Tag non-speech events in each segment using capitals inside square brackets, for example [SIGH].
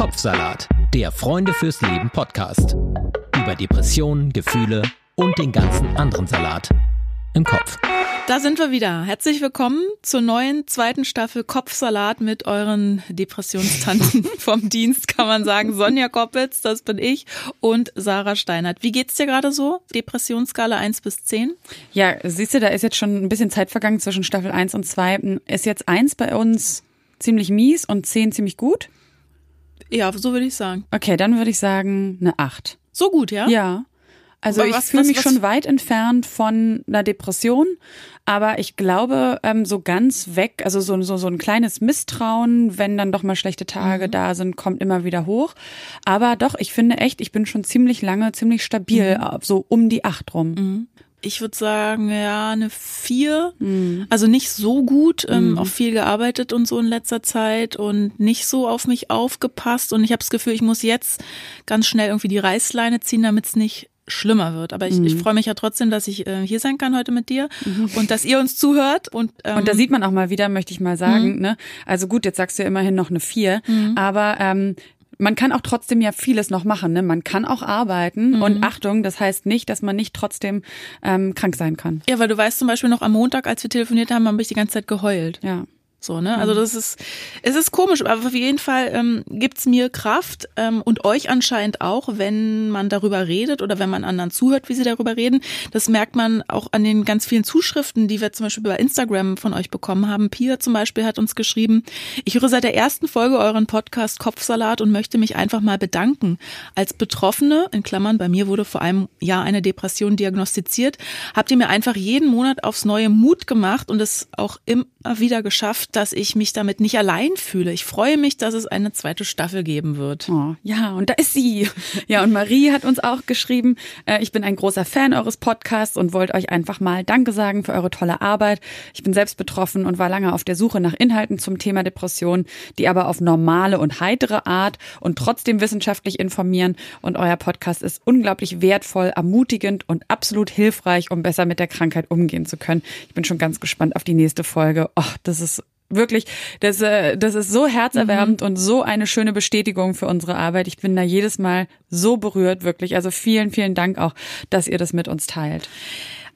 Kopfsalat, der Freunde fürs Leben Podcast. Über Depressionen, Gefühle und den ganzen anderen Salat im Kopf. Da sind wir wieder. Herzlich willkommen zur neuen zweiten Staffel Kopfsalat mit euren Depressionstanten [LAUGHS] vom Dienst, kann man sagen. Sonja Koppitz, das bin ich, und Sarah Steinert. Wie geht's dir gerade so? Depressionsskala 1 bis 10? Ja, siehst du, da ist jetzt schon ein bisschen Zeit vergangen zwischen Staffel 1 und 2. Ist jetzt 1 bei uns ziemlich mies und 10 ziemlich gut? Ja, so würde ich sagen. Okay, dann würde ich sagen eine 8. So gut, ja? Ja. Also Aber ich fühle mich was- schon weit entfernt von einer Depression, aber ich glaube, ähm, so ganz weg, also so, so, so ein kleines Misstrauen, wenn dann doch mal schlechte Tage Mhm. da sind, kommt immer wieder hoch. Aber doch, ich finde echt, ich bin schon ziemlich lange, ziemlich stabil, Mhm. äh, so um die 8 rum. Ich würde sagen, ja, eine 4. Also nicht so gut, ähm, auch viel gearbeitet und so in letzter Zeit und nicht so auf mich aufgepasst. Und ich habe das Gefühl, ich muss jetzt ganz schnell irgendwie die Reißleine ziehen, damit es nicht schlimmer wird. Aber ich, ich freue mich ja trotzdem, dass ich äh, hier sein kann heute mit dir und dass ihr uns zuhört. Und, ähm, Und da sieht man auch mal wieder, möchte ich mal sagen, Mhm. ne? Also gut, jetzt sagst du ja immerhin noch eine vier, aber ähm, man kann auch trotzdem ja vieles noch machen, ne? Man kann auch arbeiten Mhm. und Achtung, das heißt nicht, dass man nicht trotzdem ähm, krank sein kann. ja, weil du weißt zum Beispiel noch am Montag, als wir telefoniert haben, habe ich die ganze Zeit geheult. Ja. So, ne? Also das ist, es ist komisch, aber auf jeden Fall ähm, gibt's mir Kraft ähm, und euch anscheinend auch, wenn man darüber redet oder wenn man anderen zuhört, wie sie darüber reden. Das merkt man auch an den ganz vielen Zuschriften, die wir zum Beispiel bei Instagram von euch bekommen haben. Pia zum Beispiel hat uns geschrieben, ich höre seit der ersten Folge euren Podcast Kopfsalat und möchte mich einfach mal bedanken. Als Betroffene, in Klammern, bei mir wurde vor einem Jahr eine Depression diagnostiziert, habt ihr mir einfach jeden Monat aufs neue Mut gemacht und es auch immer wieder geschafft, dass ich mich damit nicht allein fühle. Ich freue mich, dass es eine zweite Staffel geben wird. Oh, ja, und da ist sie. Ja, und Marie hat uns auch geschrieben, äh, ich bin ein großer Fan eures Podcasts und wollte euch einfach mal Danke sagen für eure tolle Arbeit. Ich bin selbst betroffen und war lange auf der Suche nach Inhalten zum Thema Depression, die aber auf normale und heitere Art und trotzdem wissenschaftlich informieren. Und euer Podcast ist unglaublich wertvoll, ermutigend und absolut hilfreich, um besser mit der Krankheit umgehen zu können. Ich bin schon ganz gespannt auf die nächste Folge. Oh, das ist wirklich, das, äh, das ist so herzerwärmend und so eine schöne Bestätigung für unsere Arbeit. Ich bin da jedes Mal so berührt, wirklich. Also vielen, vielen Dank auch, dass ihr das mit uns teilt.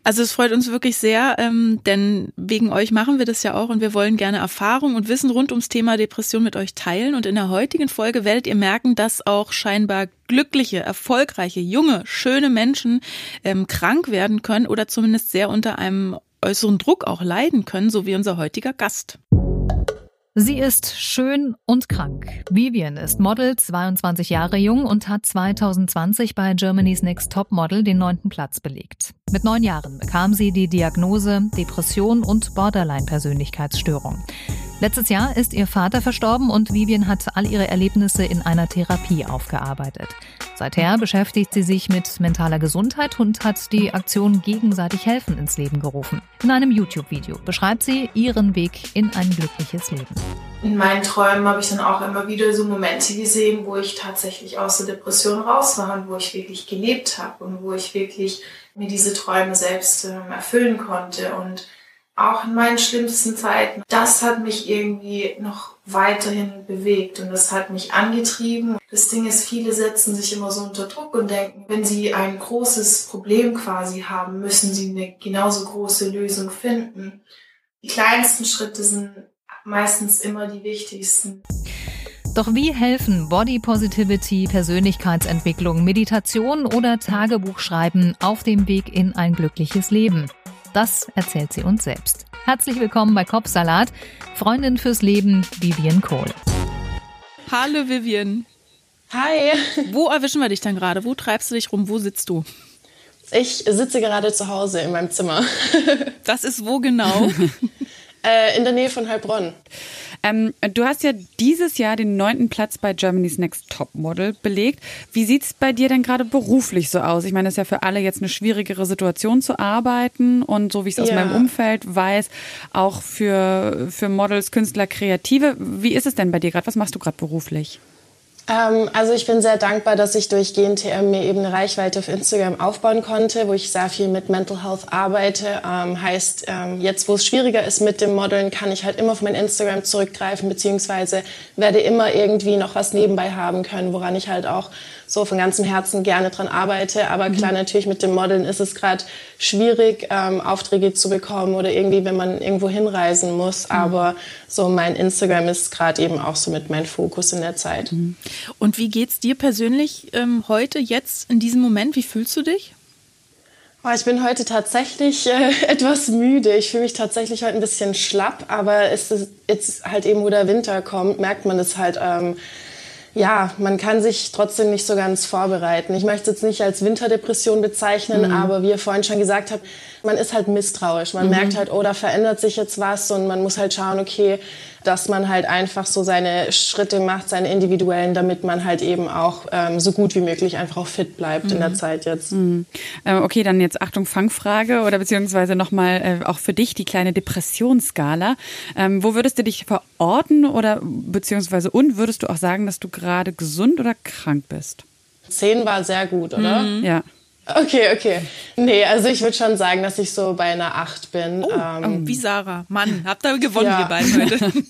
Also es freut uns wirklich sehr, ähm, denn wegen euch machen wir das ja auch und wir wollen gerne Erfahrung und Wissen rund ums Thema Depression mit euch teilen. Und in der heutigen Folge werdet ihr merken, dass auch scheinbar glückliche, erfolgreiche, junge, schöne Menschen ähm, krank werden können oder zumindest sehr unter einem äußeren Druck auch leiden können, so wie unser heutiger Gast. Sie ist schön und krank. Vivian ist Model, 22 Jahre jung und hat 2020 bei Germany's Next Top Model den neunten Platz belegt. Mit neun Jahren bekam sie die Diagnose Depression und Borderline-Persönlichkeitsstörung. Letztes Jahr ist ihr Vater verstorben und Vivian hat all ihre Erlebnisse in einer Therapie aufgearbeitet. Seither beschäftigt sie sich mit mentaler Gesundheit und hat die Aktion Gegenseitig helfen ins Leben gerufen. In einem YouTube-Video beschreibt sie ihren Weg in ein glückliches Leben. In meinen Träumen habe ich dann auch immer wieder so Momente gesehen, wo ich tatsächlich aus der Depression raus war und wo ich wirklich gelebt habe und wo ich wirklich mir diese Träume selbst ähm, erfüllen konnte. Und auch in meinen schlimmsten Zeiten, das hat mich irgendwie noch weiterhin bewegt und das hat mich angetrieben. Das Ding ist, viele setzen sich immer so unter Druck und denken, wenn sie ein großes Problem quasi haben, müssen sie eine genauso große Lösung finden. Die kleinsten Schritte sind meistens immer die wichtigsten. Doch wie helfen Body Positivity, Persönlichkeitsentwicklung, Meditation oder Tagebuchschreiben auf dem Weg in ein glückliches Leben? Das erzählt sie uns selbst. Herzlich willkommen bei Kopfsalat, Freundin fürs Leben Vivian Kohl. Hallo Vivian. Hi, Wo erwischen wir dich dann gerade? Wo treibst du dich rum? Wo sitzt du? ich sitze gerade zu Hause in meinem Zimmer. Das ist wo genau? [LAUGHS] äh, in der Nähe von Heilbronn. Ähm, du hast ja dieses Jahr den neunten Platz bei Germany's Next Top Model belegt. Wie sieht's bei dir denn gerade beruflich so aus? Ich meine, es ist ja für alle jetzt eine schwierigere Situation zu arbeiten und so wie ich es aus Ja. meinem Umfeld weiß, auch für, für Models, Künstler, Kreative. Wie ist es denn bei dir gerade? Was machst du gerade beruflich? Ähm, also ich bin sehr dankbar, dass ich durch GNTM mir eben eine Reichweite auf Instagram aufbauen konnte, wo ich sehr viel mit Mental Health arbeite. Ähm, heißt, ähm, jetzt wo es schwieriger ist mit dem Modeln, kann ich halt immer auf mein Instagram zurückgreifen, beziehungsweise werde immer irgendwie noch was nebenbei haben können, woran ich halt auch so von ganzem Herzen gerne dran arbeite. Aber klar, mhm. natürlich mit dem Modeln ist es gerade schwierig, ähm, Aufträge zu bekommen oder irgendwie, wenn man irgendwo hinreisen muss. Mhm. Aber so mein Instagram ist gerade eben auch so mit meinem Fokus in der Zeit. Mhm. Und wie geht's dir persönlich ähm, heute, jetzt, in diesem Moment? Wie fühlst du dich? Oh, ich bin heute tatsächlich äh, [LAUGHS] etwas müde. Ich fühle mich tatsächlich heute ein bisschen schlapp, aber es ist jetzt halt eben, wo der Winter kommt, merkt man es halt ähm, ja, man kann sich trotzdem nicht so ganz vorbereiten. Ich möchte es jetzt nicht als Winterdepression bezeichnen, mhm. aber wie ihr vorhin schon gesagt habt, man ist halt misstrauisch. Man mhm. merkt halt, oh, da verändert sich jetzt was und man muss halt schauen, okay, dass man halt einfach so seine Schritte macht, seine individuellen, damit man halt eben auch ähm, so gut wie möglich einfach auch fit bleibt mhm. in der mhm. Zeit jetzt. Mhm. Äh, okay, dann jetzt Achtung Fangfrage oder beziehungsweise nochmal äh, auch für dich die kleine Depressionsskala. Ähm, wo würdest du dich verorten oder beziehungsweise und würdest du auch sagen, dass du gerade gesund oder krank bist? Zehn war sehr gut, oder? Mhm. Ja. Okay, okay. Nee, also ich würde schon sagen, dass ich so bei einer 8 bin. Oh, ähm, oh, wie Sarah. Mann, habt ihr gewonnen, ja. ihr beiden heute. [LAUGHS]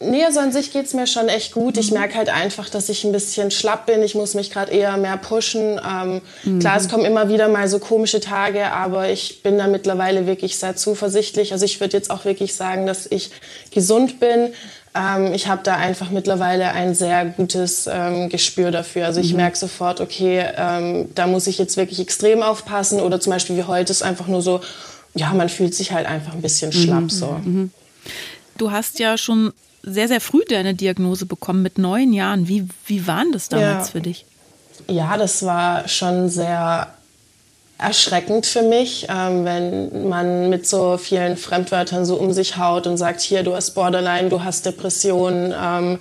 Nee, also an sich geht's mir schon echt gut. Ich mhm. merke halt einfach, dass ich ein bisschen schlapp bin. Ich muss mich gerade eher mehr pushen. Ähm, mhm. Klar, es kommen immer wieder mal so komische Tage, aber ich bin da mittlerweile wirklich sehr zuversichtlich. Also ich würde jetzt auch wirklich sagen, dass ich gesund bin. Ähm, ich habe da einfach mittlerweile ein sehr gutes ähm, Gespür dafür. Also ich mhm. merke sofort, okay, ähm, da muss ich jetzt wirklich extrem aufpassen. Oder zum Beispiel wie heute ist einfach nur so, ja, man fühlt sich halt einfach ein bisschen schlapp mhm. so. Mhm. Du hast ja schon sehr, sehr früh deine Diagnose bekommen, mit neun Jahren. Wie, wie war das damals ja. für dich? Ja, das war schon sehr erschreckend für mich, ähm, wenn man mit so vielen Fremdwörtern so um sich haut und sagt, hier, du hast Borderline, du hast Depressionen. Ähm,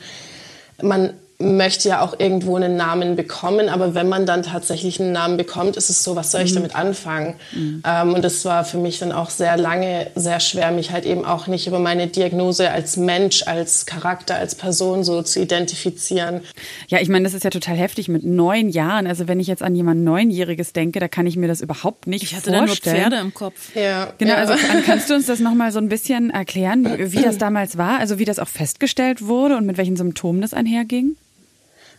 man möchte ja auch irgendwo einen Namen bekommen, aber wenn man dann tatsächlich einen Namen bekommt, ist es so, was soll ich mhm. damit anfangen? Mhm. Ähm, und das war für mich dann auch sehr lange sehr schwer, mich halt eben auch nicht über meine Diagnose als Mensch, als Charakter, als Person so zu identifizieren. Ja, ich meine, das ist ja total heftig mit neun Jahren. Also wenn ich jetzt an jemand Neunjähriges denke, da kann ich mir das überhaupt nicht vorstellen. Ich hatte vorstellen. da nur Pferde im Kopf. Ja. Genau, ja. also [LAUGHS] kannst du uns das nochmal so ein bisschen erklären, wie das damals war? Also wie das auch festgestellt wurde und mit welchen Symptomen das einherging?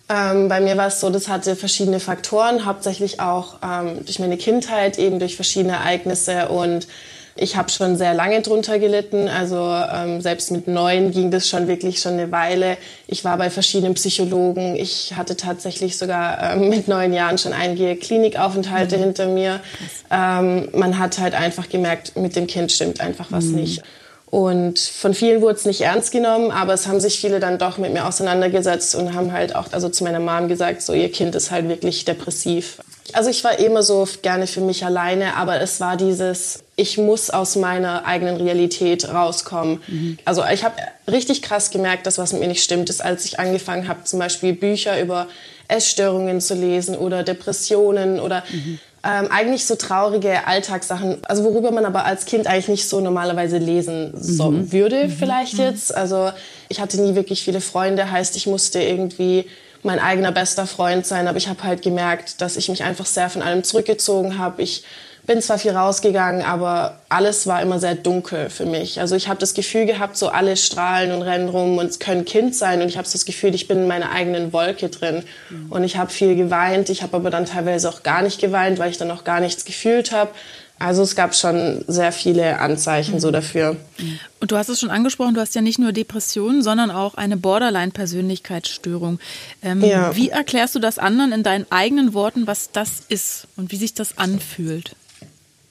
Ähm, bei mir war es so, das hatte verschiedene Faktoren, hauptsächlich auch ähm, durch meine Kindheit, eben durch verschiedene Ereignisse und ich habe schon sehr lange drunter gelitten. Also ähm, selbst mit neun ging das schon wirklich schon eine Weile. Ich war bei verschiedenen Psychologen. Ich hatte tatsächlich sogar ähm, mit neun Jahren schon einige Klinikaufenthalte mhm. hinter mir. Ähm, man hat halt einfach gemerkt, mit dem Kind stimmt einfach was mhm. nicht. Und von vielen wurde es nicht ernst genommen, aber es haben sich viele dann doch mit mir auseinandergesetzt und haben halt auch also zu meiner Mom gesagt, so ihr Kind ist halt wirklich depressiv. Also ich war immer so gerne für mich alleine, aber es war dieses, ich muss aus meiner eigenen Realität rauskommen. Mhm. Also ich habe richtig krass gemerkt, dass was mit mir nicht stimmt, ist, als ich angefangen habe, zum Beispiel Bücher über Essstörungen zu lesen oder Depressionen oder mhm ähm, eigentlich so traurige Alltagssachen, also worüber man aber als Kind eigentlich nicht so normalerweise lesen so mhm. würde mhm. vielleicht mhm. jetzt. Also ich hatte nie wirklich viele Freunde, heißt ich musste irgendwie mein eigener bester Freund sein, aber ich habe halt gemerkt, dass ich mich einfach sehr von allem zurückgezogen habe. Ich bin zwar viel rausgegangen, aber alles war immer sehr dunkel für mich. Also ich habe das Gefühl gehabt, so alle strahlen und rennen rum und es können Kind sein und ich habe das Gefühl, ich bin in meiner eigenen Wolke drin. Mhm. Und ich habe viel geweint, ich habe aber dann teilweise auch gar nicht geweint, weil ich dann auch gar nichts gefühlt habe. Also es gab schon sehr viele Anzeichen mhm. so dafür. Und du hast es schon angesprochen, du hast ja nicht nur Depressionen, sondern auch eine Borderline-Persönlichkeitsstörung. Ähm, ja. Wie erklärst du das anderen in deinen eigenen Worten, was das ist und wie sich das anfühlt?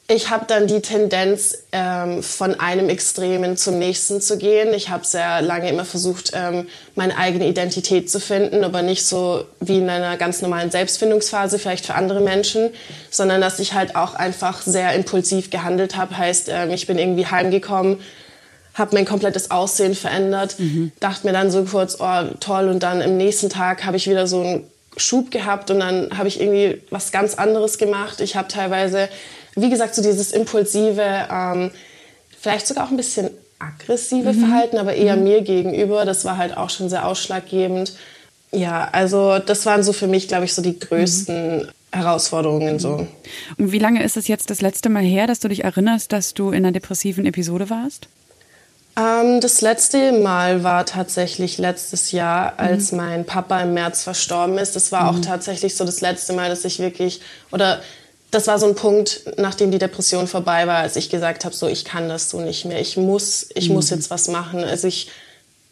Ich habe dann die Tendenz, ähm, von einem Extremen zum nächsten zu gehen. Ich habe sehr lange immer versucht, ähm, meine eigene Identität zu finden, aber nicht so wie in einer ganz normalen Selbstfindungsphase, vielleicht für andere Menschen, sondern dass ich halt auch einfach sehr impulsiv gehandelt habe. Heißt, ähm, ich bin irgendwie heimgekommen, habe mein komplettes Aussehen verändert, mhm. dachte mir dann so kurz, oh toll, und dann im nächsten Tag habe ich wieder so einen Schub gehabt und dann habe ich irgendwie was ganz anderes gemacht. Ich habe teilweise wie gesagt, so dieses impulsive, ähm, vielleicht sogar auch ein bisschen aggressive mhm. Verhalten, aber eher mhm. mir gegenüber. Das war halt auch schon sehr ausschlaggebend. Ja, also das waren so für mich, glaube ich, so die größten mhm. Herausforderungen so. Und wie lange ist es jetzt das letzte Mal her, dass du dich erinnerst, dass du in einer depressiven Episode warst? Ähm, das letzte Mal war tatsächlich letztes Jahr, als mhm. mein Papa im März verstorben ist. Das war mhm. auch tatsächlich so das letzte Mal, dass ich wirklich oder das war so ein Punkt, nachdem die Depression vorbei war, als ich gesagt habe, so ich kann das so nicht mehr. Ich muss, ich mhm. muss jetzt was machen. Also ich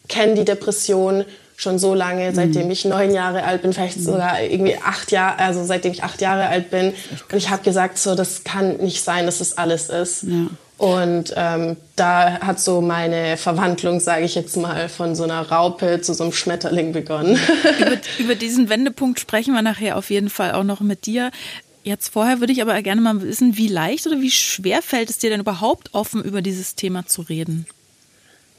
kenne die Depression schon so lange, seitdem mhm. ich neun Jahre alt bin, vielleicht sogar irgendwie acht Jahre, also seitdem ich acht Jahre alt bin. Und ich habe gesagt, so das kann nicht sein, dass das alles ist. Ja. Und ähm, da hat so meine Verwandlung, sage ich jetzt mal, von so einer Raupe zu so einem Schmetterling begonnen. über, [LAUGHS] über diesen Wendepunkt sprechen wir nachher auf jeden Fall auch noch mit dir. Jetzt vorher würde ich aber gerne mal wissen, wie leicht oder wie schwer fällt es dir denn überhaupt offen über dieses Thema zu reden?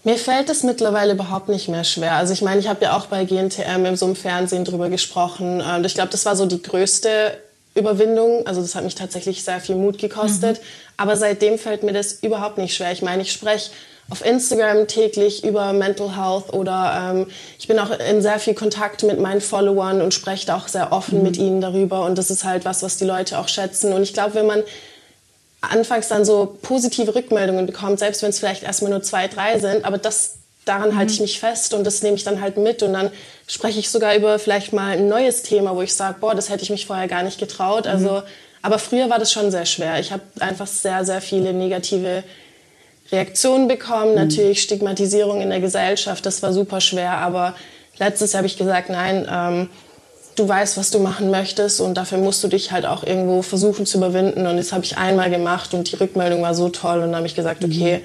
Mir fällt es mittlerweile überhaupt nicht mehr schwer. Also ich meine, ich habe ja auch bei GNTM im so einem Fernsehen drüber gesprochen. Und ich glaube, das war so die größte Überwindung. Also das hat mich tatsächlich sehr viel Mut gekostet. Mhm. Aber seitdem fällt mir das überhaupt nicht schwer. Ich meine, ich spreche auf Instagram täglich über Mental Health oder ähm, ich bin auch in sehr viel Kontakt mit meinen Followern und spreche auch sehr offen mhm. mit ihnen darüber. Und das ist halt was, was die Leute auch schätzen. Und ich glaube, wenn man anfangs dann so positive Rückmeldungen bekommt, selbst wenn es vielleicht erstmal nur zwei, drei sind, aber das daran halte ich mhm. mich fest und das nehme ich dann halt mit und dann spreche ich sogar über vielleicht mal ein neues Thema, wo ich sage, boah, das hätte ich mich vorher gar nicht getraut. Mhm. Also, aber früher war das schon sehr schwer. Ich habe einfach sehr, sehr viele negative Reaktionen bekommen, mhm. natürlich Stigmatisierung in der Gesellschaft, das war super schwer, aber letztes Jahr habe ich gesagt, nein, ähm, du weißt, was du machen möchtest und dafür musst du dich halt auch irgendwo versuchen zu überwinden. Und das habe ich einmal gemacht und die Rückmeldung war so toll und dann habe ich gesagt, okay,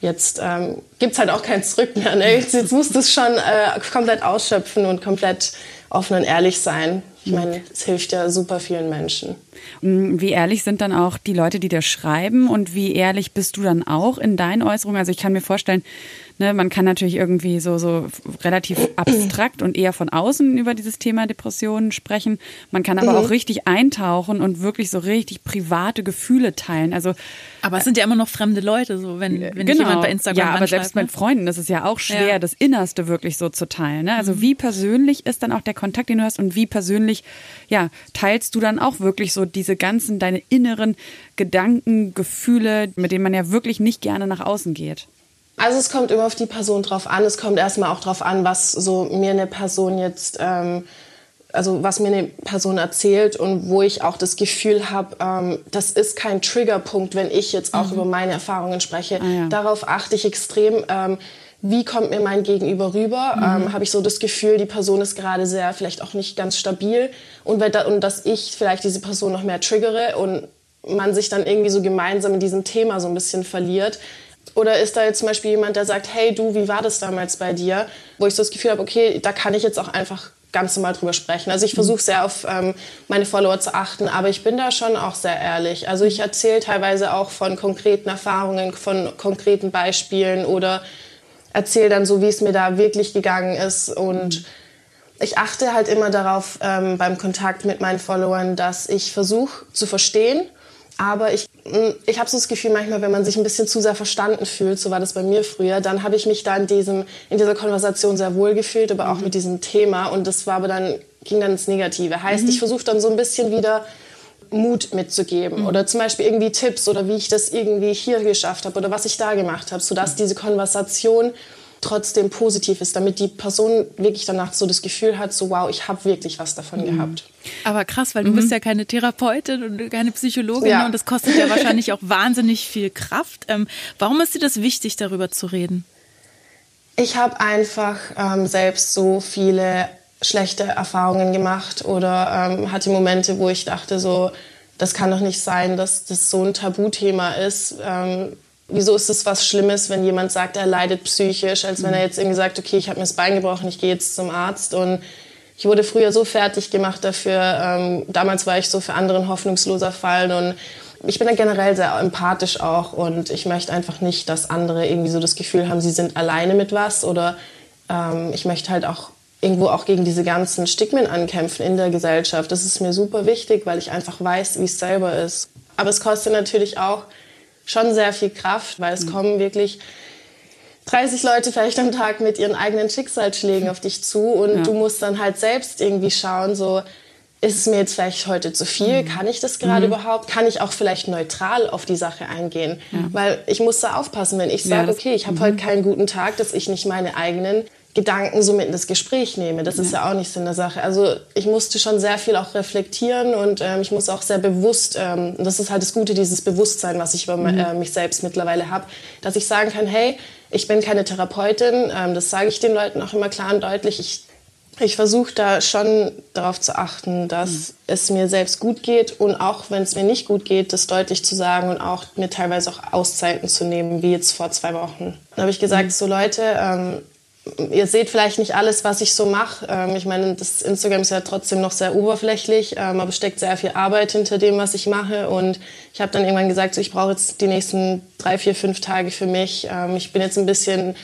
jetzt ähm, gibt es halt auch kein Zurück mehr. Ne? Jetzt, jetzt musst du es schon äh, komplett ausschöpfen und komplett offen und ehrlich sein. Ich meine, es hilft ja super vielen Menschen. Mm, wie ehrlich sind dann auch die Leute, die dir schreiben und wie ehrlich bist du dann auch in deinen Äußerungen? Also ich kann mir vorstellen, Ne, man kann natürlich irgendwie so, so relativ [CLEARS THROAT] abstrakt und eher von außen über dieses Thema Depressionen sprechen. Man kann aber mhm. auch richtig eintauchen und wirklich so richtig private Gefühle teilen. Also, aber es sind ja immer noch fremde Leute, so wenn, wenn genau. jemand bei Instagram Ja, aber selbst mit ne? Freunden ist es ja auch schwer, ja. das Innerste wirklich so zu teilen. Ne? Also mhm. wie persönlich ist dann auch der Kontakt, den du hast und wie persönlich, ja, teilst du dann auch wirklich so diese ganzen, deine inneren Gedanken, Gefühle, mit denen man ja wirklich nicht gerne nach außen geht? Also es kommt immer auf die Person drauf an. Es kommt erstmal auch drauf an, was so mir eine Person jetzt, ähm, also was mir eine Person erzählt und wo ich auch das Gefühl habe, ähm, das ist kein Triggerpunkt, wenn ich jetzt auch mhm. über meine Erfahrungen spreche. Ah, ja. Darauf achte ich extrem. Ähm, wie kommt mir mein Gegenüber rüber? Mhm. Ähm, Habe ich so das Gefühl, die Person ist gerade sehr, vielleicht auch nicht ganz stabil und, da, und dass ich vielleicht diese Person noch mehr triggere und man sich dann irgendwie so gemeinsam in diesem Thema so ein bisschen verliert. Oder ist da jetzt zum Beispiel jemand, der sagt, hey du, wie war das damals bei dir? Wo ich so das Gefühl habe, okay, da kann ich jetzt auch einfach ganz normal drüber sprechen. Also ich versuche sehr auf ähm, meine Follower zu achten, aber ich bin da schon auch sehr ehrlich. Also ich erzähle teilweise auch von konkreten Erfahrungen, von konkreten Beispielen oder erzähle dann so, wie es mir da wirklich gegangen ist. Und ich achte halt immer darauf ähm, beim Kontakt mit meinen Followern, dass ich versuche zu verstehen aber ich, ich habe so das Gefühl, manchmal, wenn man sich ein bisschen zu sehr verstanden fühlt, so war das bei mir früher, dann habe ich mich da in, diesem, in dieser Konversation sehr wohl gefühlt, aber auch mhm. mit diesem Thema. Und das war aber dann, ging dann ins Negative. Heißt, mhm. ich versuche dann so ein bisschen wieder Mut mitzugeben mhm. oder zum Beispiel irgendwie Tipps oder wie ich das irgendwie hier geschafft habe oder was ich da gemacht habe, sodass diese Konversation trotzdem positiv ist, damit die Person wirklich danach so das Gefühl hat, so wow, ich habe wirklich was davon mhm. gehabt. Aber krass, weil du mhm. bist ja keine Therapeutin und keine Psychologin ja. und das kostet ja [LAUGHS] wahrscheinlich auch wahnsinnig viel Kraft. Ähm, warum ist dir das wichtig, darüber zu reden? Ich habe einfach ähm, selbst so viele schlechte Erfahrungen gemacht oder ähm, hatte Momente, wo ich dachte so, das kann doch nicht sein, dass das so ein Tabuthema ist. Ähm, wieso ist es was Schlimmes, wenn jemand sagt, er leidet psychisch, als wenn er jetzt irgendwie sagt, okay, ich habe mir das Bein gebrochen, ich gehe jetzt zum Arzt. Und ich wurde früher so fertig gemacht dafür. Ähm, damals war ich so für anderen hoffnungsloser Fall und ich bin dann generell sehr empathisch auch und ich möchte einfach nicht, dass andere irgendwie so das Gefühl haben, sie sind alleine mit was oder ähm, ich möchte halt auch irgendwo auch gegen diese ganzen Stigmen ankämpfen in der Gesellschaft. Das ist mir super wichtig, weil ich einfach weiß, wie es selber ist. Aber es kostet natürlich auch schon sehr viel Kraft, weil es mhm. kommen wirklich 30 Leute vielleicht am Tag mit ihren eigenen Schicksalsschlägen auf dich zu und ja. du musst dann halt selbst irgendwie schauen, so ist es mir jetzt vielleicht heute zu viel? Mhm. Kann ich das gerade mhm. überhaupt? Kann ich auch vielleicht neutral auf die Sache eingehen? Ja. Weil ich muss da aufpassen, wenn ich sage, ja, okay, ich habe mhm. heute keinen guten Tag, dass ich nicht meine eigenen Gedanken so mit in das Gespräch nehme. Das ist ja auch nicht Sinn der Sache. Also ich musste schon sehr viel auch reflektieren und ähm, ich muss auch sehr bewusst, ähm, das ist halt das Gute, dieses Bewusstsein, was ich über mhm. äh, mich selbst mittlerweile habe, dass ich sagen kann, hey, ich bin keine Therapeutin, ähm, das sage ich den Leuten auch immer klar und deutlich. Ich, ich versuche da schon darauf zu achten, dass mhm. es mir selbst gut geht und auch wenn es mir nicht gut geht, das deutlich zu sagen und auch mir teilweise auch Auszeiten zu nehmen, wie jetzt vor zwei Wochen. Da habe ich gesagt, mhm. so Leute, ähm, ihr seht vielleicht nicht alles, was ich so mache. Ähm, ich meine, das Instagram ist ja trotzdem noch sehr oberflächlich, ähm, aber steckt sehr viel Arbeit hinter dem, was ich mache. Und ich habe dann irgendwann gesagt, so, ich brauche jetzt die nächsten drei, vier, fünf Tage für mich. Ähm, ich bin jetzt ein bisschen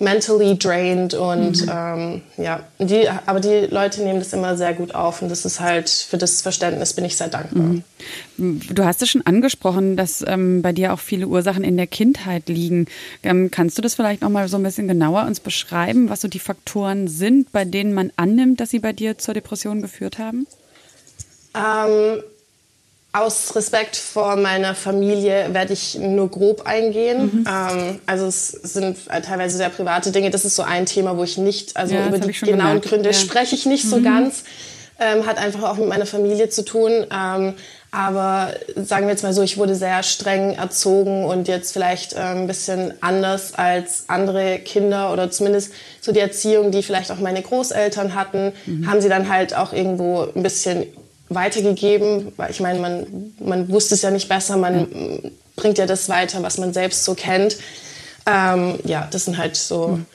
mentally drained und mhm. ähm, ja, die, aber die Leute nehmen das immer sehr gut auf und das ist halt für das Verständnis bin ich sehr dankbar. Mhm. Du hast es schon angesprochen, dass ähm, bei dir auch viele Ursachen in der Kindheit liegen. Ähm, kannst du das vielleicht noch mal so ein bisschen genauer uns beschreiben, was so die Faktoren sind, bei denen man annimmt, dass sie bei dir zur Depression geführt haben? Ähm, aus Respekt vor meiner Familie werde ich nur grob eingehen. Mhm. Ähm, also es sind teilweise sehr private Dinge. Das ist so ein Thema, wo ich nicht, also ja, über die genauen gemerkt. Gründe ja. spreche ich nicht mhm. so ganz. Ähm, hat einfach auch mit meiner Familie zu tun. Ähm, aber sagen wir jetzt mal so, ich wurde sehr streng erzogen und jetzt vielleicht ähm, ein bisschen anders als andere Kinder oder zumindest so die Erziehung, die vielleicht auch meine Großeltern hatten, mhm. haben sie dann halt auch irgendwo ein bisschen weitergegeben, weil ich meine, man, man wusste es ja nicht besser, man ja. bringt ja das weiter, was man selbst so kennt. Ähm, ja, das sind halt so. Mhm.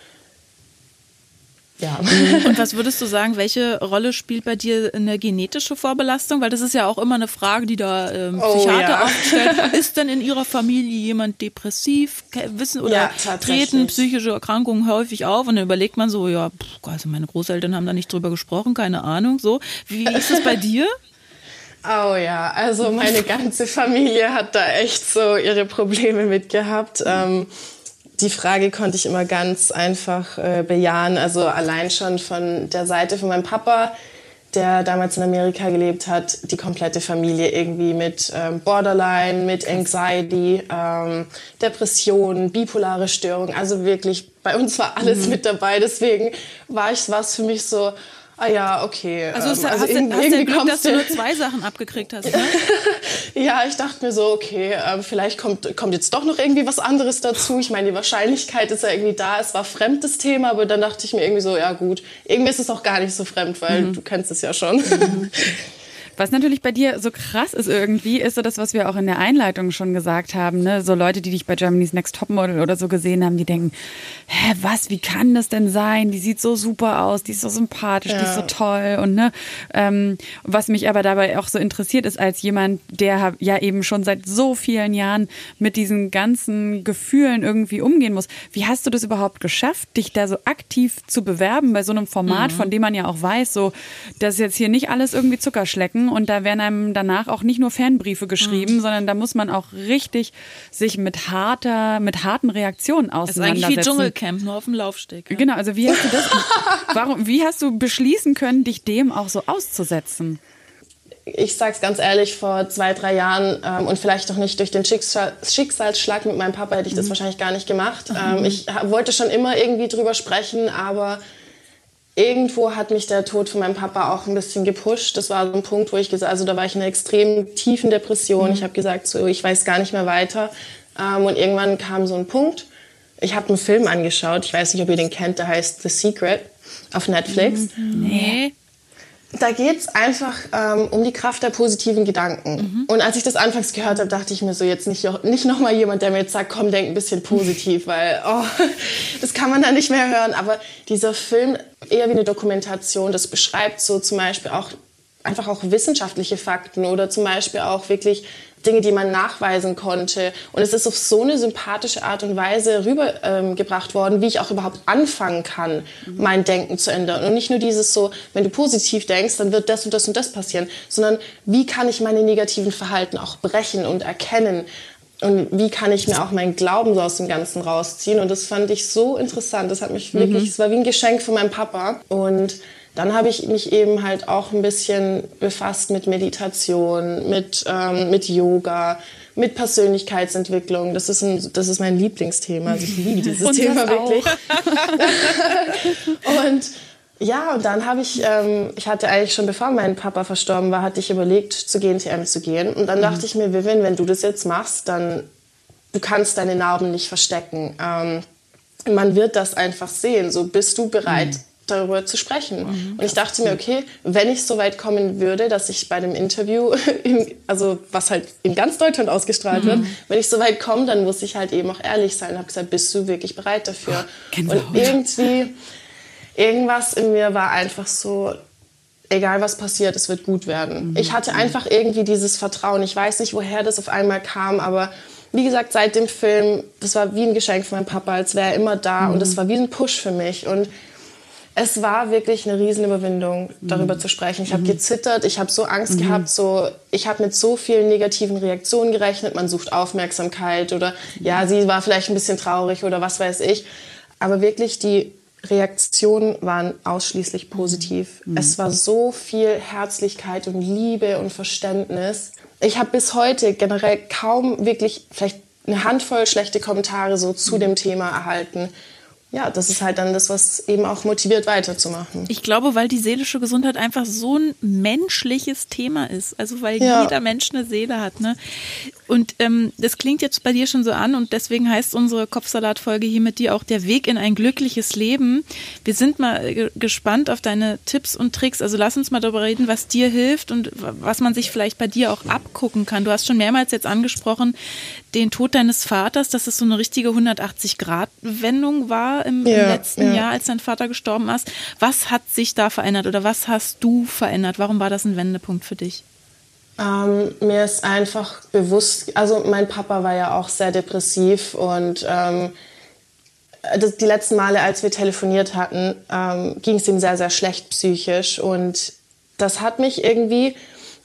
Ja. [LAUGHS] Und was würdest du sagen, welche Rolle spielt bei dir eine genetische Vorbelastung? Weil das ist ja auch immer eine Frage, die da ähm, oh, Psychiater oh, ja. [LAUGHS] Ist denn in ihrer Familie jemand depressiv? Wissen oder ja, treten psychische Erkrankungen häufig auf? Und dann überlegt man so, ja, pff, also meine Großeltern haben da nicht drüber gesprochen, keine Ahnung. So, wie ist das bei dir? [LAUGHS] Oh ja, also meine ganze Familie hat da echt so ihre Probleme mit gehabt. Ähm, die Frage konnte ich immer ganz einfach äh, bejahen. Also allein schon von der Seite von meinem Papa, der damals in Amerika gelebt hat, die komplette Familie irgendwie mit ähm, Borderline, mit Anxiety, ähm, Depressionen, bipolare Störung. Also wirklich, bei uns war alles mhm. mit dabei. Deswegen war ich was für mich so, Ah ja, okay. Also, ähm, also hast, irgendwie, hast irgendwie Glück, dass du nur zwei Sachen abgekriegt hast, ne? [LAUGHS] ja, ich dachte mir so, okay, äh, vielleicht kommt, kommt jetzt doch noch irgendwie was anderes dazu. Ich meine, die Wahrscheinlichkeit ist ja irgendwie da. Es war fremdes Thema, aber dann dachte ich mir irgendwie so, ja gut, irgendwie ist es auch gar nicht so fremd, weil mhm. du kennst es ja schon. Mhm. [LAUGHS] Was natürlich bei dir so krass ist irgendwie, ist so das, was wir auch in der Einleitung schon gesagt haben. Ne? So Leute, die dich bei Germany's Next Topmodel oder so gesehen haben, die denken, hä, was, wie kann das denn sein? Die sieht so super aus, die ist so sympathisch, ja. die ist so toll. Und ne, ähm, was mich aber dabei auch so interessiert, ist als jemand, der ja eben schon seit so vielen Jahren mit diesen ganzen Gefühlen irgendwie umgehen muss. Wie hast du das überhaupt geschafft, dich da so aktiv zu bewerben bei so einem Format, mhm. von dem man ja auch weiß, so, das ist jetzt hier nicht alles irgendwie Zuckerschlecken und da werden einem danach auch nicht nur Fanbriefe geschrieben, mhm. sondern da muss man auch richtig sich mit harter, mit harten Reaktionen auseinandersetzen. Das ist eigentlich wie Dschungelcamp, nur auf dem Laufsteg. Ja? Genau, also wie hast du das, [LAUGHS] warum, wie hast du beschließen können, dich dem auch so auszusetzen? ich sag's ganz ehrlich, vor zwei, drei Jahren ähm, und vielleicht auch nicht durch den Schicksal Schicksalsschlag mit meinem Papa hätte ich das mhm. wahrscheinlich gar nicht gemacht. Mhm. Ähm, ich wollte schon immer irgendwie drüber sprechen, aber irgendwo hat mich der Tod von meinem Papa auch ein bisschen gepusht. Das war so ein Punkt, wo ich gesagt, also da war ich in einer extrem tiefen Depression. Mhm. Ich habe gesagt, so ich weiß gar nicht mehr weiter. Ähm, und irgendwann kam so ein Punkt. Ich habe einen Film angeschaut. Ich weiß nicht, ob ihr den kennt. Der heißt The Secret auf Netflix. Nee da geht's einfach ähm, um die Kraft der positiven Gedanken. Mhm. Und als ich das anfangs gehört habe, dachte ich mir so, jetzt nicht, nicht nochmal jemand, der mir jetzt sagt, komm, denk ein bisschen positiv, [LAUGHS] weil oh, das kann man dann nicht mehr hören. Aber dieser Film, eher wie eine Dokumentation, das beschreibt so zum Beispiel auch einfach auch wissenschaftliche Fakten oder zum Beispiel auch wirklich Dinge, die man nachweisen konnte. Und es ist auf so eine sympathische Art und Weise rübergebracht ähm, worden, wie ich auch überhaupt anfangen kann, mhm. mein Denken zu ändern. Und nicht nur dieses so, wenn du positiv denkst, dann wird das und das und das passieren, sondern wie kann ich meine negativen Verhalten auch brechen und erkennen. und wie kann ich mir auch meinen Glauben so aus dem Ganzen rausziehen. Und das fand ich so interessant. Das hat mich wirklich, es war wie ein Geschenk von meinem Papa. Und dann habe ich mich eben halt auch ein bisschen befasst mit Meditation, mit, ähm, mit Yoga, mit Persönlichkeitsentwicklung. Das ist, ein, das ist mein Lieblingsthema. Also ich liebe dieses [LAUGHS] Und Thema wirklich. [LAUGHS] und ja, und dann habe ich, ähm, ich hatte eigentlich schon bevor mein Papa verstorben war, hatte ich überlegt, zu GNTM zu gehen. Und dann dachte ich mir, Vivian, wenn du das jetzt machst, dann du kannst deine Narben nicht verstecken. Ähm, man wird das einfach sehen. So bist du bereit, darüber zu sprechen. Und ich dachte mir, okay, wenn ich so weit kommen würde, dass ich bei dem Interview, [LAUGHS] in, also was halt in ganz Deutschland ausgestrahlt wird, wenn ich so weit komme, dann muss ich halt eben auch ehrlich sein. Habe gesagt, bist du wirklich bereit dafür? Gänsehaut. Und irgendwie, irgendwas in mir war einfach so, egal was passiert, es wird gut werden. Ich hatte einfach irgendwie dieses Vertrauen. Ich weiß nicht, woher das auf einmal kam, aber wie gesagt, seit dem Film, das war wie ein Geschenk von meinem Papa, als wäre er immer da und das war wie ein Push für mich und es war wirklich eine Riesenüberwindung, darüber zu sprechen. Ich habe gezittert, ich habe so Angst gehabt, so ich habe mit so vielen negativen Reaktionen gerechnet. Man sucht Aufmerksamkeit oder ja, sie war vielleicht ein bisschen traurig oder was weiß ich. Aber wirklich die Reaktionen waren ausschließlich positiv. Es war so viel Herzlichkeit und Liebe und Verständnis. Ich habe bis heute generell kaum wirklich vielleicht eine Handvoll schlechte Kommentare so zu dem Thema erhalten. Ja, das ist halt dann das, was eben auch motiviert weiterzumachen. Ich glaube, weil die seelische Gesundheit einfach so ein menschliches Thema ist. Also weil Ja. jeder Mensch eine Seele hat. Ne? Und ähm, das klingt jetzt bei dir schon so an und deswegen heißt unsere Kopfsalat-Folge hier mit dir auch der Weg in ein glückliches Leben. Wir sind mal äh, gespannt auf deine Tipps und Tricks. Also lass uns mal darüber reden, was dir hilft und was man sich vielleicht bei dir auch abgucken kann. Du hast schon mehrmals jetzt angesprochen, den Tod deines Vaters, dass es so eine richtige 180-Grad-Wendung war im, im Ja, letzten ja. Jahr, als dein Vater gestorben ist. Was hat sich da verändert oder was hast du verändert? Warum war das ein Wendepunkt für dich? Ähm, mir ist einfach bewusst, also mein Papa war ja auch sehr depressiv und ähm, das, die letzten Male, als wir telefoniert hatten, ähm, ging es ihm sehr, sehr schlecht psychisch und das hat mich irgendwie,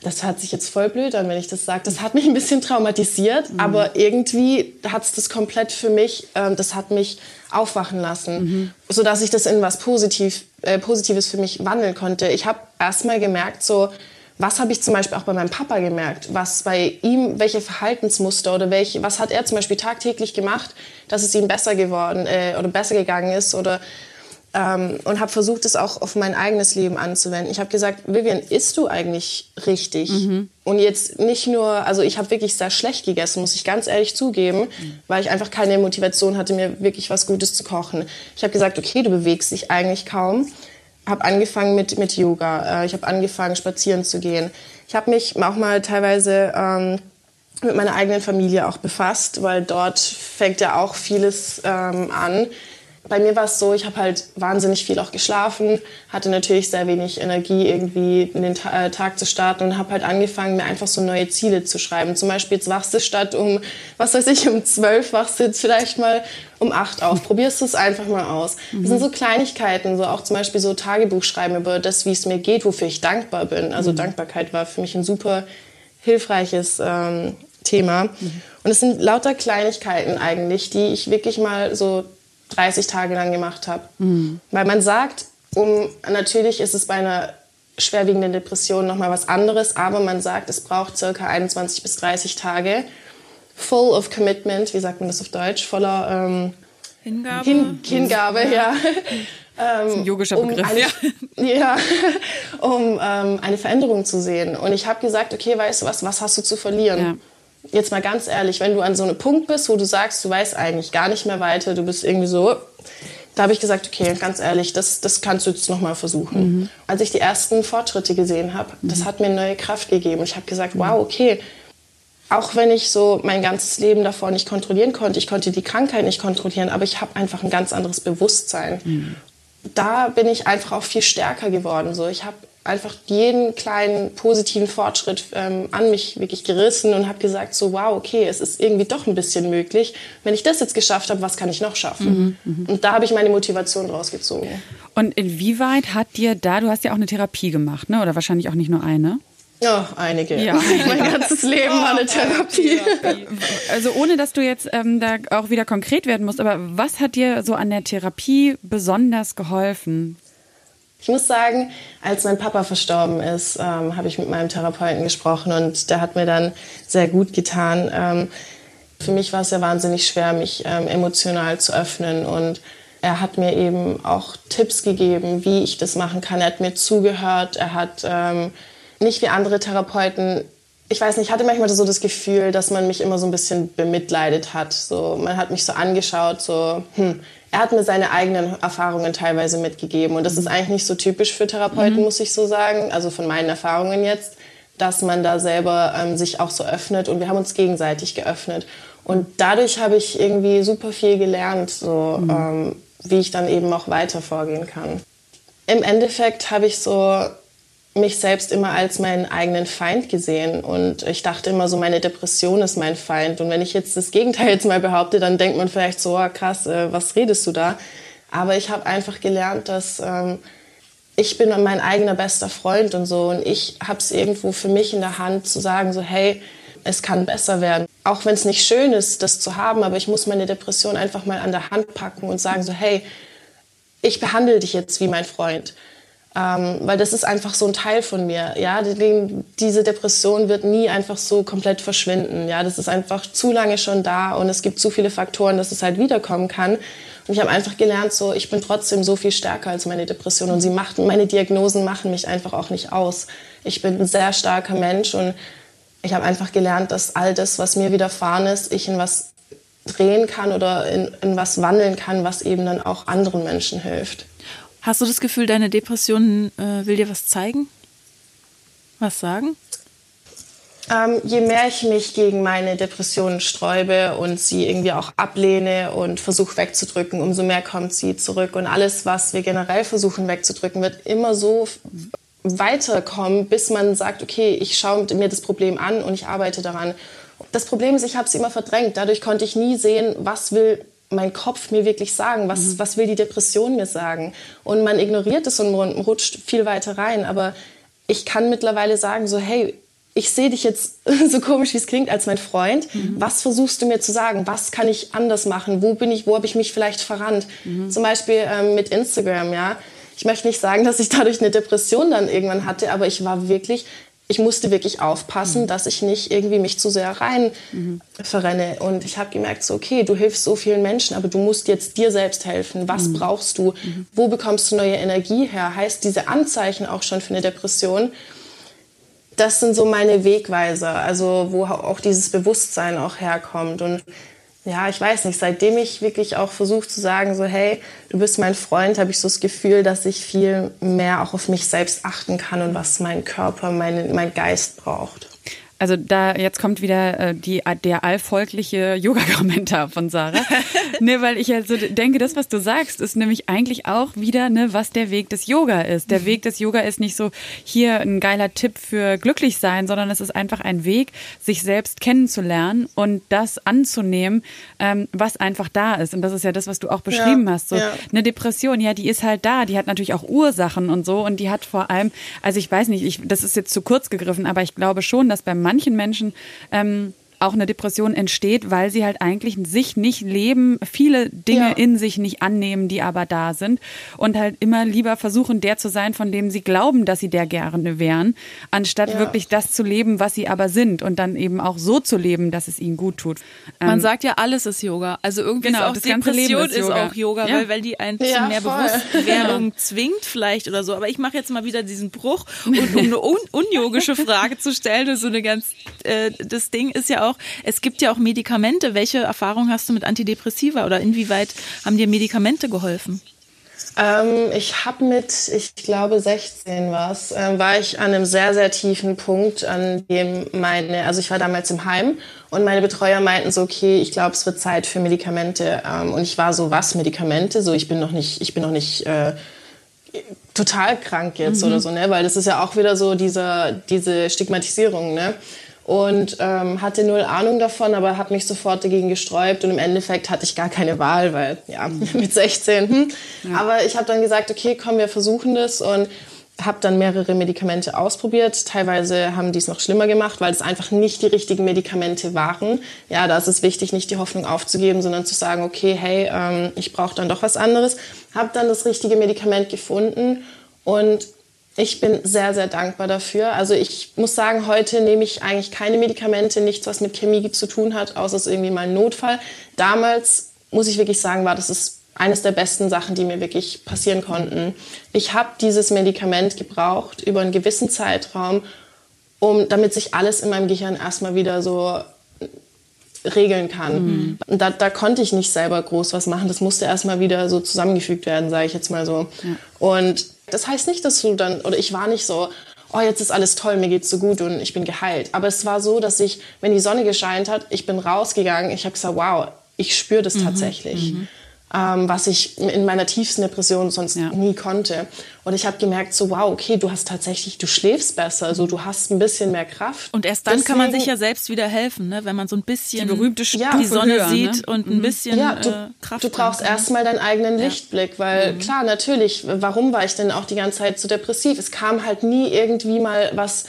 das hört sich jetzt voll blöd an, wenn ich das sage, das hat mich ein bisschen traumatisiert, aber irgendwie hat es das komplett für mich, ähm, das hat mich aufwachen lassen, sodass ich das in was Positiv, äh, Positives für mich wandeln konnte. Ich habe erstmal gemerkt, so, was habe ich zum Beispiel auch bei meinem Papa gemerkt? Was bei ihm, welche Verhaltensmuster oder welche, was hat er zum Beispiel tagtäglich gemacht, dass es ihm besser geworden äh, oder besser gegangen ist oder ähm, und habe versucht, es auch auf mein eigenes Leben anzuwenden. Ich habe gesagt, Vivian, isst du eigentlich richtig? Und jetzt nicht nur, also ich habe wirklich sehr schlecht gegessen, muss ich ganz ehrlich zugeben, weil ich einfach keine Motivation hatte, mir wirklich was Gutes zu kochen. Ich habe gesagt, okay, du bewegst dich eigentlich kaum habe angefangen mit, mit Yoga. Äh, ich habe angefangen, spazieren zu gehen. Ich habe mich auch mal teilweise ähm, mit meiner eigenen Familie auch befasst, weil dort fängt ja auch vieles ähm, an. Bei mir war es so, ich habe halt wahnsinnig viel auch geschlafen, hatte natürlich sehr wenig Energie, irgendwie in den Ta äh, Tag zu starten und habe halt angefangen, mir einfach so neue Ziele zu schreiben. Zum Beispiel, jetzt wachst du statt um, was weiß ich, um zwölf, wachst du jetzt vielleicht mal um acht auf. Probierst du es einfach mal aus. Das sind so Kleinigkeiten, so auch zum Beispiel so Tagebuch schreiben über das, wie es mir geht, wofür ich dankbar bin. Also Dankbarkeit war für mich ein super hilfreiches ähm, Thema. Und es sind lauter Kleinigkeiten eigentlich, die ich wirklich mal so 30 Tage lang gemacht habe. Weil man sagt, um, natürlich ist es bei einer schwerwiegenden Depression nochmal was anderes, aber man sagt, es braucht circa 21 bis 30 Tage. Full of commitment, wie sagt man das auf Deutsch? Voller ähm, Hingabe? Hin Hingabe, ja. [LAUGHS] [LAUGHS] Das ist ein yogischer um Begriff. eine, ja, [LAUGHS] um ähm, eine Veränderung zu sehen. Und ich habe gesagt, okay, weißt du was, was hast du zu verlieren? Jetzt mal ganz ehrlich, wenn du an so einem Punkt bist, wo du sagst, du weißt eigentlich gar nicht mehr weiter, du bist irgendwie so, da habe ich gesagt, okay, ganz ehrlich, das, das kannst du jetzt nochmal versuchen. Als ich die ersten Fortschritte gesehen habe, das hat mir neue Kraft gegeben. Ich habe gesagt, wow, okay, auch wenn ich so mein ganzes Leben davor nicht kontrollieren konnte, ich konnte die Krankheit nicht kontrollieren, aber ich habe einfach ein ganz anderes Bewusstsein. Da bin ich einfach auch viel stärker geworden. So, ich habe einfach jeden kleinen positiven Fortschritt ähm, an mich wirklich gerissen und habe gesagt, so wow, okay, es ist irgendwie doch ein bisschen möglich. Wenn ich das jetzt geschafft habe, was kann ich noch schaffen? Und da habe ich meine Motivation rausgezogen. Und inwieweit hat dir da, du hast ja auch eine Therapie gemacht, ne? Oder wahrscheinlich auch nicht nur eine? Ja, einige. Ja, [LAUGHS] mein ganzes Leben war eine Therapie. [LAUGHS] Also ohne, dass du jetzt ähm, da auch wieder konkret werden musst, aber was hat dir so an der Therapie besonders geholfen? Ich muss sagen, als mein Papa verstorben ist, ähm, habe ich mit meinem Therapeuten gesprochen und der hat mir dann sehr gut getan. Ähm, für mich war es ja wahnsinnig schwer, mich ähm, emotional zu öffnen und er hat mir eben auch Tipps gegeben, wie ich das machen kann. Er hat mir zugehört, er hat ähm, nicht wie andere Therapeuten. Ich weiß nicht, ich hatte manchmal so das Gefühl, dass man mich immer so ein bisschen bemitleidet hat. So, man hat mich so angeschaut, so, hm, er hat mir seine eigenen Erfahrungen teilweise mitgegeben. Und das ist eigentlich nicht so typisch für Therapeuten, mhm. muss ich so sagen. Also von meinen Erfahrungen jetzt, dass man da selber ähm, sich auch so öffnet. Und wir haben uns gegenseitig geöffnet. Und dadurch habe ich irgendwie super viel gelernt, so, mhm. ähm, wie ich dann eben auch weiter vorgehen kann. Im Endeffekt habe ich so mich selbst immer als meinen eigenen Feind gesehen und ich dachte immer so, meine Depression ist mein Feind. Und wenn ich jetzt das Gegenteil jetzt mal behaupte, dann denkt man vielleicht so, oh, krass, äh, was redest du da? Aber ich habe einfach gelernt, dass ähm, ich bin mein eigener bester Freund und so und ich habe es irgendwo für mich in der Hand zu sagen, so hey, es kann besser werden. Auch wenn es nicht schön ist, das zu haben, aber ich muss meine Depression einfach mal an der Hand packen und sagen so hey, ich behandle dich jetzt wie mein Freund. Ähm, weil das ist einfach so ein Teil von mir. Ja, die, diese Depression wird nie einfach so komplett verschwinden. Ja, das ist einfach zu lange schon da und es gibt zu viele Faktoren, dass es halt wiederkommen kann. Und ich habe einfach gelernt, so ich bin trotzdem so viel stärker als meine Depression und sie macht, meine Diagnosen machen mich einfach auch nicht aus. Ich bin ein sehr starker Mensch und ich habe einfach gelernt, dass all das, was mir widerfahren ist, ich in was drehen kann oder in, in was wandeln kann, was eben dann auch anderen Menschen hilft. Hast du das Gefühl, deine Depression äh, will dir was zeigen? Was sagen? Ähm, je mehr ich mich gegen meine Depressionen sträube und sie irgendwie auch ablehne und versuche wegzudrücken, umso mehr kommt sie zurück. Und alles, was wir generell versuchen wegzudrücken, wird immer so weiterkommen, bis man sagt, okay, ich schaue mir das Problem an und ich arbeite daran. Das Problem ist, ich habe es immer verdrängt. Dadurch konnte ich nie sehen, was will mein Kopf mir wirklich sagen? Was, mhm. was will die Depression mir sagen? Und man ignoriert es und man rutscht viel weiter rein. Aber ich kann mittlerweile sagen, so, hey, ich sehe dich jetzt [LAUGHS] so komisch, wie es klingt, als mein Freund. Mhm. Was versuchst du mir zu sagen? Was kann ich anders machen? Wo bin ich, wo habe ich mich vielleicht verrannt? Mhm. Zum Beispiel ähm, mit Instagram, ja. Ich möchte nicht sagen, dass ich dadurch eine Depression dann irgendwann hatte, aber ich war wirklich ich musste wirklich aufpassen, mhm. dass ich nicht irgendwie mich zu sehr rein mhm. verrenne. Und ich habe gemerkt, so, okay, du hilfst so vielen Menschen, aber du musst jetzt dir selbst helfen. Was mhm. brauchst du? Mhm. Wo bekommst du neue Energie her? Heißt diese Anzeichen auch schon für eine Depression? Das sind so meine Wegweiser, also wo auch dieses Bewusstsein auch herkommt. Und ja, ich weiß nicht, seitdem ich wirklich auch versuche zu sagen, so hey, du bist mein Freund, habe ich so das Gefühl, dass ich viel mehr auch auf mich selbst achten kann und was mein Körper, mein, mein Geist braucht. Also da jetzt kommt wieder äh, die, der allvolkliche Yoga-Kommentar von Sarah. [LAUGHS] ne, weil ich also denke, das, was du sagst, ist nämlich eigentlich auch wieder, ne, was der Weg des Yoga ist. Der mhm. Weg des Yoga ist nicht so hier ein geiler Tipp für glücklich sein, sondern es ist einfach ein Weg, sich selbst kennenzulernen und das anzunehmen, ähm, was einfach da ist. Und das ist ja das, was du auch beschrieben ja, hast. So ja. eine Depression, ja, die ist halt da, die hat natürlich auch Ursachen und so und die hat vor allem, also ich weiß nicht, ich, das ist jetzt zu kurz gegriffen, aber ich glaube schon, dass beim manchen Menschen ähm, auch eine Depression entsteht, weil sie halt eigentlich sich nicht leben, viele Dinge ja. in sich nicht annehmen, die aber da sind und halt immer lieber versuchen, der zu sein, von dem sie glauben, dass sie der gerne wären, anstatt ja. wirklich das zu leben, was sie aber sind und dann eben auch so zu leben, dass es ihnen gut tut. Man ähm, sagt ja, alles ist Yoga. Also irgendwie genau, ist auch das Depression ist, ist, auch Yoga, ja. weil, weil die einen zu mehr voll. Bewusstwerdung [LAUGHS] zwingt vielleicht oder so. Aber ich mache jetzt mal wieder diesen Bruch und um eine un unyogische Frage zu stellen, so eine ganz, äh, das Ding ist ja auch, auch, es gibt ja auch Medikamente. Welche Erfahrung hast du mit Antidepressiva oder inwieweit haben dir Medikamente geholfen? Ähm, ich habe mit, ich glaube 16 war es, äh, war ich an einem sehr, sehr tiefen Punkt, an dem meine, also ich war damals im Heim und meine Betreuer meinten so, okay, ich glaube, es wird Zeit für Medikamente. Ähm, und ich war so, was, Medikamente? So, ich bin noch nicht, ich bin noch nicht äh, total krank jetzt mhm. oder so, ne? Weil das ist ja auch wieder so diese, diese Stigmatisierung, ne? Und ähm, hatte null Ahnung davon, aber habe mich sofort dagegen gesträubt und im Endeffekt hatte ich gar keine Wahl, weil ja, [LAUGHS] mit 16. Hm. Ja. Aber ich habe dann gesagt, okay, komm, wir versuchen das und habe dann mehrere Medikamente ausprobiert. Teilweise haben die es noch schlimmer gemacht, weil es einfach nicht die richtigen Medikamente waren. Ja, da ist es wichtig, nicht die Hoffnung aufzugeben, sondern zu sagen, okay, hey, ähm, ich brauche dann doch was anderes. Habe dann das richtige Medikament gefunden und ich bin sehr, sehr dankbar dafür. Also ich muss sagen, heute nehme ich eigentlich keine Medikamente, nichts, was mit Chemie zu tun hat, außer es ist irgendwie mal ein Notfall. Damals, muss ich wirklich sagen, war das ist eines der besten Sachen, die mir wirklich passieren konnten. Ich habe dieses Medikament gebraucht über einen gewissen Zeitraum, um, damit sich alles in meinem Gehirn erstmal wieder so regeln kann. Mhm. Da, da konnte ich nicht selber groß was machen. Das musste erstmal wieder so zusammengefügt werden, sage ich jetzt mal so. Ja. Und das heißt nicht, dass du dann, oder ich war nicht so, oh, jetzt ist alles toll, mir geht's so gut und ich bin geheilt. Aber es war so, dass ich, wenn die Sonne gescheint hat, ich bin rausgegangen, ich habe gesagt, wow, ich spüre das mhm. tatsächlich. Mhm ähm, was ich in meiner tiefsten Depression sonst ja. nie konnte. Und ich habe gemerkt, so wow, okay, du hast tatsächlich, du schläfst besser, also du hast ein bisschen mehr Kraft. Und erst dann Deswegen, kann man sich ja selbst wieder helfen, ne? wenn man so ein bisschen die, berühmte ja, die Sonne höher, sieht ne? und ein mhm. bisschen ja, du, äh, Kraft. Du brauchst erstmal deinen eigenen Lichtblick, weil mhm. klar, natürlich, warum war ich denn auch die ganze Zeit so depressiv? Es kam halt nie irgendwie mal was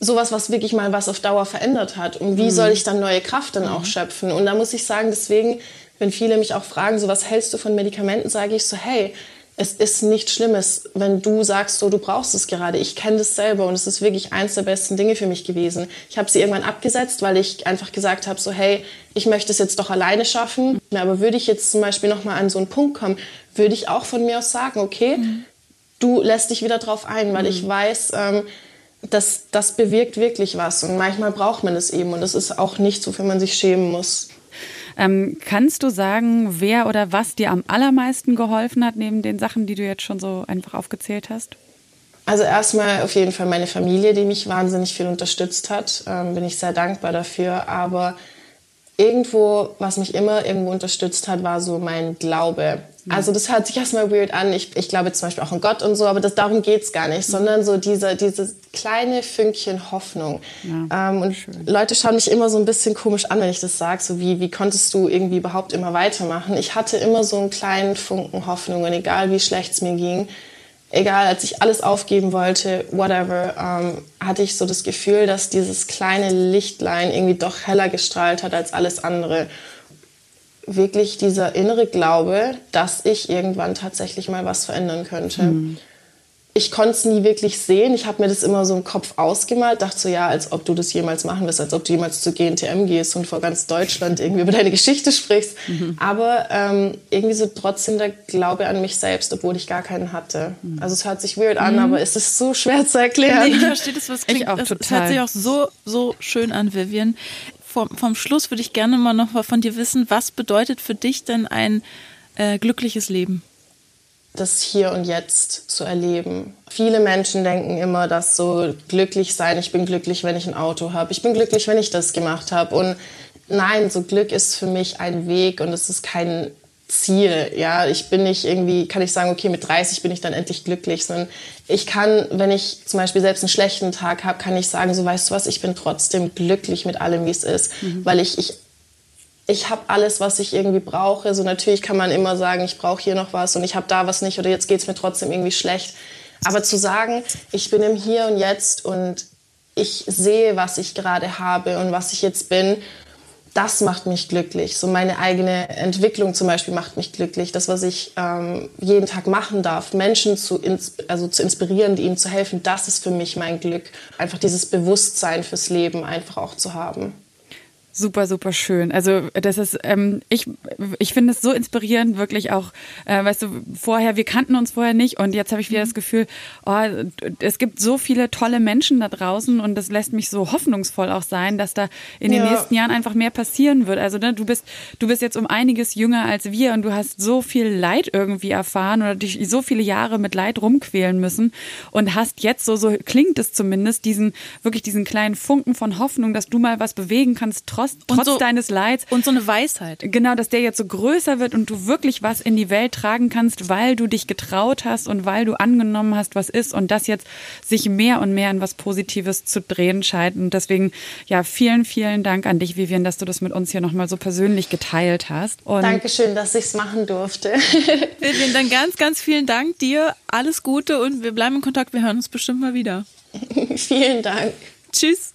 sowas, was wirklich mal was auf Dauer verändert hat. Und wie mhm. soll ich dann neue Kraft dann auch mhm. schöpfen? Und da muss ich sagen, deswegen wenn viele mich auch fragen, so was hältst du von Medikamenten, sage ich so, hey, es ist nichts Schlimmes, wenn du sagst, so du brauchst es gerade. Ich kenne das selber und es ist wirklich eins der besten Dinge für mich gewesen. Ich habe sie irgendwann abgesetzt, weil ich einfach gesagt habe, so hey, ich möchte es jetzt doch alleine schaffen. Aber würde ich jetzt zum Beispiel noch mal an so einen Punkt kommen, würde ich auch von mir aus sagen, okay, mhm. du lässt dich wieder drauf ein, weil mhm. ich weiß, ähm, dass das bewirkt wirklich was und manchmal braucht man es eben und das ist auch nicht so, wofür man sich schämen muss. Ähm, kannst du sagen, wer oder was dir am allermeisten geholfen hat, neben den Sachen, die du jetzt schon so einfach aufgezählt hast? Also erstmal auf jeden Fall meine Familie, die mich wahnsinnig viel unterstützt hat. Ähm, bin ich sehr dankbar dafür. Aber irgendwo, was mich immer irgendwo unterstützt hat, war so mein Glaube. Also das hört sich erstmal weird an. Ich, ich glaube zum Beispiel auch an Gott und so, aber das, darum geht's gar nicht, mhm. sondern so diese, dieses kleine Fünkchen Hoffnung. Ja, ähm, und schön. Leute schauen mich immer so ein bisschen komisch an, wenn ich das sage, so wie, wie konntest du irgendwie überhaupt immer weitermachen? Ich hatte immer so einen kleinen Funken Hoffnung und egal wie schlecht es mir ging, egal, als ich alles aufgeben wollte, whatever, ähm, hatte ich so das Gefühl, dass dieses kleine Lichtlein irgendwie doch heller gestrahlt hat als alles andere. Wirklich dieser innere Glaube, dass ich irgendwann tatsächlich mal was verändern könnte. Mhm ich konnte es nie wirklich sehen. Ich habe mir das immer so im Kopf ausgemalt, dachte so, ja, als ob du das jemals machen wirst, als ob du jemals zu GNTM gehst und vor ganz Deutschland irgendwie über deine Geschichte sprichst. Mhm. Aber ähm, irgendwie so trotzdem der Glaube an mich selbst, obwohl ich gar keinen hatte. Mhm. Also es hört sich weird an, mhm. aber es ist so schwer zu erklären. Nee, ich verstehe das, was klingt. Ich auch total. Es hört sich auch so, so schön an, Vivian. Vom, vom Schluss würde ich gerne mal noch mal von dir wissen, was bedeutet für dich denn ein äh, glückliches Leben? das Hier und Jetzt zu erleben. Viele Menschen denken immer, dass so glücklich sein, ich bin glücklich, wenn ich ein Auto habe, ich bin glücklich, wenn ich das gemacht habe. Und nein, so Glück ist für mich ein Weg und es ist kein Ziel. Ja, ich bin nicht irgendwie, kann ich sagen, okay, mit 30 bin ich dann endlich glücklich, sondern ich kann, wenn ich zum Beispiel selbst einen schlechten Tag habe, kann ich sagen, so weißt du was, ich bin trotzdem glücklich mit allem, wie es ist, mhm. weil ich, ich ich habe alles, was ich irgendwie brauche. So natürlich kann man immer sagen, ich brauche hier noch was und ich habe da was nicht oder jetzt geht es mir trotzdem irgendwie schlecht. Aber zu sagen, ich bin im Hier und Jetzt und ich sehe, was ich gerade habe und was ich jetzt bin, das macht mich glücklich. So meine eigene Entwicklung zum Beispiel macht mich glücklich. Das, was ich ähm, jeden Tag machen darf, Menschen zu, also zu inspirieren, ihnen zu helfen, das ist für mich mein Glück. Einfach dieses Bewusstsein fürs Leben einfach auch zu haben. Super, super schön. Also das ist, ähm, ich, ich finde es so inspirierend, wirklich auch, äh, weißt du, vorher, wir kannten uns vorher nicht und jetzt habe ich wieder mhm. das Gefühl, oh, es gibt so viele tolle Menschen da draußen und das lässt mich so hoffnungsvoll auch sein, dass da in den ja. nächsten Jahren einfach mehr passieren wird. Also ne, du bist, du bist jetzt um einiges jünger als wir und du hast so viel Leid irgendwie erfahren oder dich so viele Jahre mit Leid rumquälen müssen und hast jetzt so, so klingt es zumindest, diesen, wirklich diesen kleinen Funken von Hoffnung, dass du mal was bewegen kannst, trotz trotz, trotz so, deines Leids. Und so eine Weisheit. Genau, dass der jetzt so größer wird und du wirklich was in die Welt tragen kannst, weil du dich getraut hast und weil du angenommen hast, was ist und das jetzt sich mehr und mehr in was Positives zu drehen scheint. Und deswegen, ja, vielen, vielen Dank an dich, Vivian, dass du das mit uns hier nochmal so persönlich geteilt hast. Und Dankeschön, dass ich es machen durfte. [LAUGHS] Vivian, dann ganz, ganz vielen Dank dir. Alles Gute und wir bleiben in Kontakt. Wir hören uns bestimmt mal wieder. vielen Dank. Tschüss.